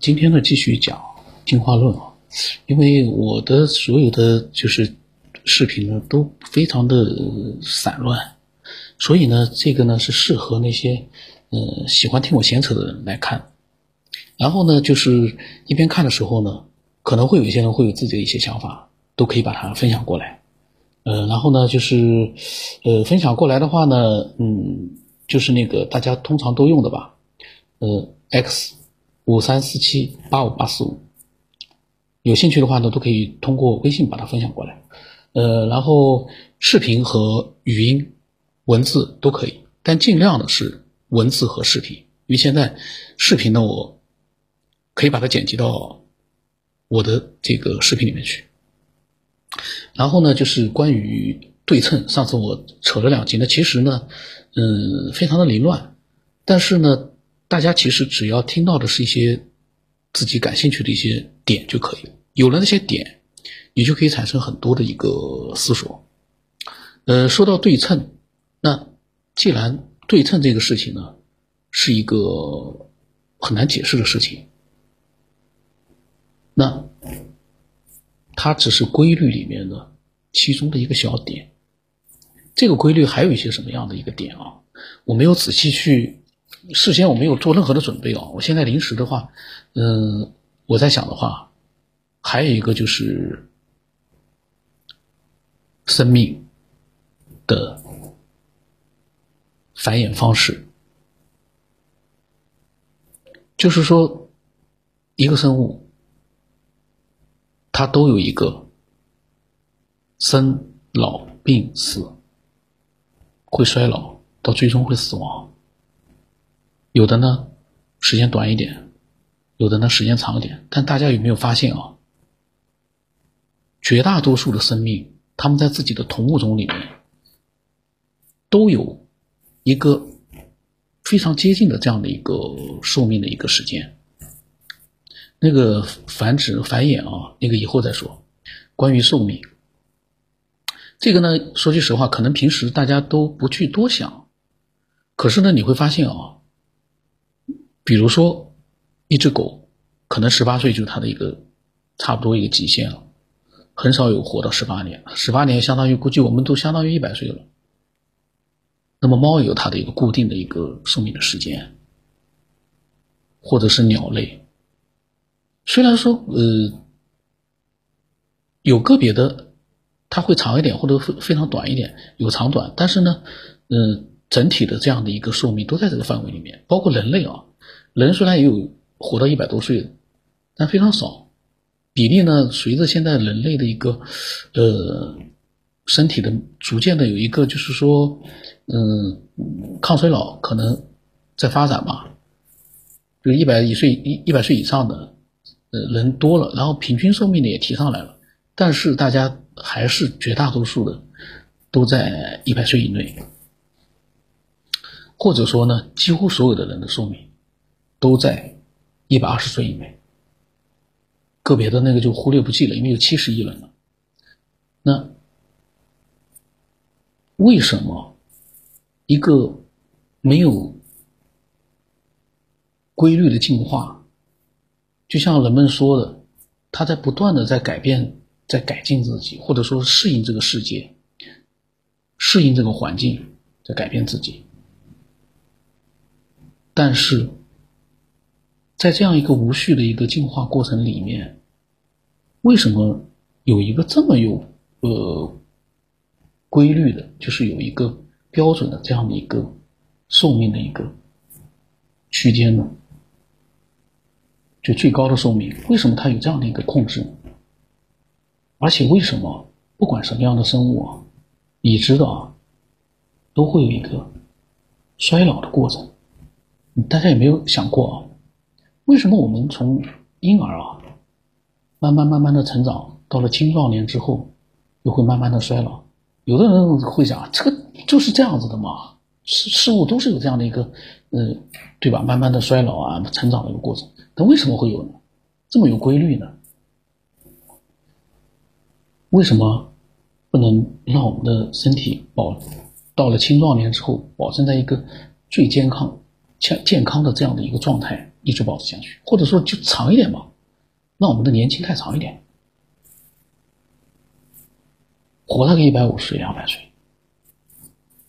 今天呢，继续讲进化论啊，因为我的所有的就是视频呢都非常的散乱，所以呢，这个呢是适合那些呃喜欢听我闲扯的人来看。然后呢，就是一边看的时候呢，可能会有一些人会有自己的一些想法，都可以把它分享过来。呃，然后呢，就是呃分享过来的话呢，嗯，就是那个大家通常都用的吧，呃，X。五三四七八五八四五，有兴趣的话呢，都可以通过微信把它分享过来。呃，然后视频和语音、文字都可以，但尽量的是文字和视频，因为现在视频呢，我可以把它剪辑到我的这个视频里面去。然后呢，就是关于对称，上次我扯了两集呢，其实呢，嗯，非常的凌乱，但是呢。大家其实只要听到的是一些自己感兴趣的一些点就可以，有了那些点，你就可以产生很多的一个思索。呃，说到对称，那既然对称这个事情呢是一个很难解释的事情，那它只是规律里面的其中的一个小点。这个规律还有一些什么样的一个点啊？我没有仔细去。事先我没有做任何的准备啊！我现在临时的话，嗯，我在想的话，还有一个就是生命的繁衍方式，就是说，一个生物它都有一个生老病死，会衰老，到最终会死亡。有的呢，时间短一点，有的呢时间长一点。但大家有没有发现啊？绝大多数的生命，他们在自己的同物种里面，都有一个非常接近的这样的一个寿命的一个时间。那个繁殖繁衍啊，那个以后再说。关于寿命，这个呢，说句实话，可能平时大家都不去多想，可是呢，你会发现啊。比如说，一只狗可能十八岁就是它的一个差不多一个极限了，很少有活到十八年。十八年相当于估计我们都相当于一百岁了。那么猫也有它的一个固定的一个寿命的时间，或者是鸟类，虽然说呃有个别的它会长一点或者非非常短一点，有长短，但是呢，嗯，整体的这样的一个寿命都在这个范围里面，包括人类啊。人虽然也有活到一百多岁的，但非常少，比例呢，随着现在人类的一个，呃，身体的逐渐的有一个，就是说，嗯，抗衰老可能在发展嘛，就一百一岁一一百岁以上的，呃，人多了，然后平均寿命呢也提上来了，但是大家还是绝大多数的都在一百岁以内，或者说呢，几乎所有的人的寿命。都在一百二十岁以内，个别的那个就忽略不计了，因为有七十亿人了。那为什么一个没有规律的进化，就像人们说的，他在不断的在改变、在改进自己，或者说适应这个世界、适应这个环境，在改变自己，但是。在这样一个无序的一个进化过程里面，为什么有一个这么有呃规律的，就是有一个标准的这样的一个寿命的一个区间呢？就最高的寿命，为什么它有这样的一个控制？而且为什么不管什么样的生物啊，已知的啊，都会有一个衰老的过程？大家有没有想过啊？为什么我们从婴儿啊，慢慢慢慢的成长，到了青壮年之后，又会慢慢的衰老？有的人会讲，这个就是这样子的嘛，事事物都是有这样的一个，呃，对吧？慢慢的衰老啊，成长的一个过程。但为什么会有？这么有规律呢？为什么不能让我们的身体保到了青壮年之后，保证在一个最健康？健健康的这样的一个状态一直保持下去，或者说就长一点吧，让我们的年轻态长一点，活那个一百五十岁、两百岁。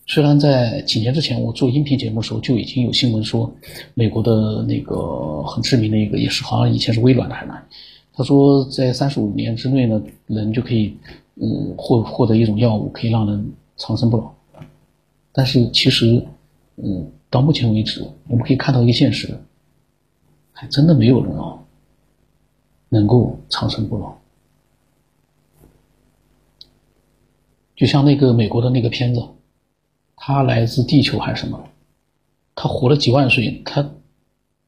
虽然在几年之前我做音频节目的时候就已经有新闻说，美国的那个很知名的一个也是好像以前是微软的还是哪，他说在三十五年之内呢，人就可以嗯获获得一种药物，可以让人长生不老。但是其实，嗯，到目前为止，我们可以看到一个现实，还真的没有人啊能够长生不老。就像那个美国的那个片子，他来自地球还是什么？他活了几万岁，他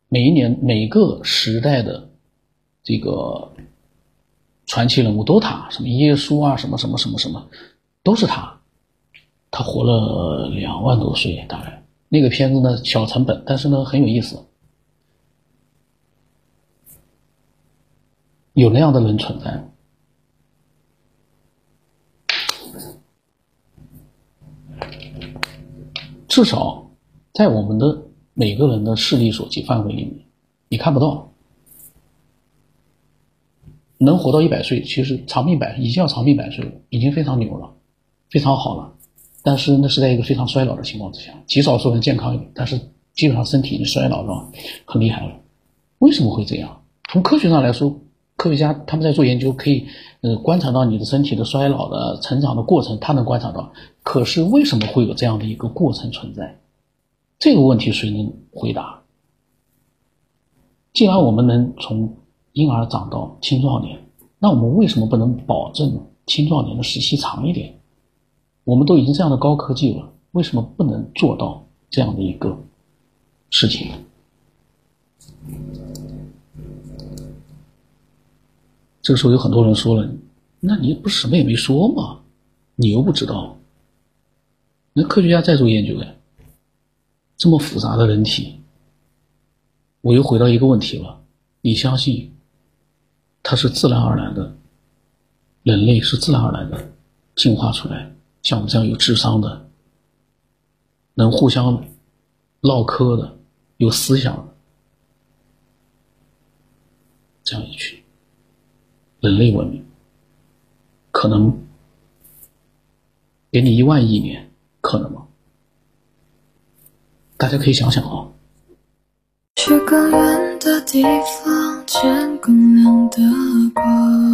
每一年每个时代的这个传奇人物都他，什么耶稣啊，什么什么什么什么，都是他。他活了两万多岁，大概那个片子呢，小成本，但是呢很有意思，有那样的人存在，至少在我们的每个人的视力所及范围里面，你看不到，能活到一百岁，其实长命百已经要长命百岁了，已经非常牛了，非常好了。但是那是在一个非常衰老的情况之下，极少数人健康一点，但是基本上身体已经衰老了，很厉害了。为什么会这样？从科学上来说，科学家他们在做研究，可以呃观察到你的身体的衰老的成长的过程，他能观察到。可是为什么会有这样的一个过程存在？这个问题谁能回答？既然我们能从婴儿长到青壮年，那我们为什么不能保证青壮年的时期长一点？我们都已经这样的高科技了，为什么不能做到这样的一个事情？这个时候有很多人说了：“那你不是什么也没说吗？你又不知道。”那科学家在做研究呀，这么复杂的人体，我又回到一个问题了：你相信它是自然而然的？人类是自然而然的进化出来？像我们这样有智商的、能互相唠嗑的、有思想的这样一群人类文明，可能给你一万亿年，可能吗？大家可以想想啊。去更远的地方，见更亮的光。